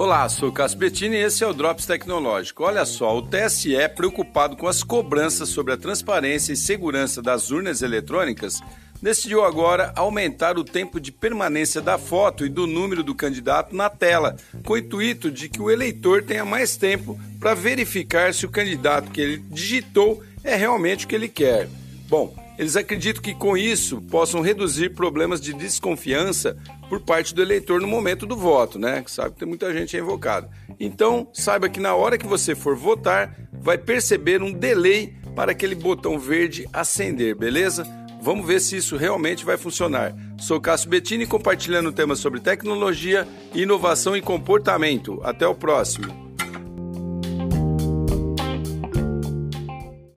Olá, sou Cássio Bettini e esse é o Drops Tecnológico. Olha só, o TSE, preocupado com as cobranças sobre a transparência e segurança das urnas eletrônicas, decidiu agora aumentar o tempo de permanência da foto e do número do candidato na tela, com o intuito de que o eleitor tenha mais tempo para verificar se o candidato que ele digitou é realmente o que ele quer. Bom, eles acreditam que com isso possam reduzir problemas de desconfiança por parte do eleitor no momento do voto, né? Sabe que tem muita gente invocada. Então, saiba que na hora que você for votar, vai perceber um delay para aquele botão verde acender, beleza? Vamos ver se isso realmente vai funcionar. Sou Cássio Bettini compartilhando temas sobre tecnologia, inovação e comportamento. Até o próximo.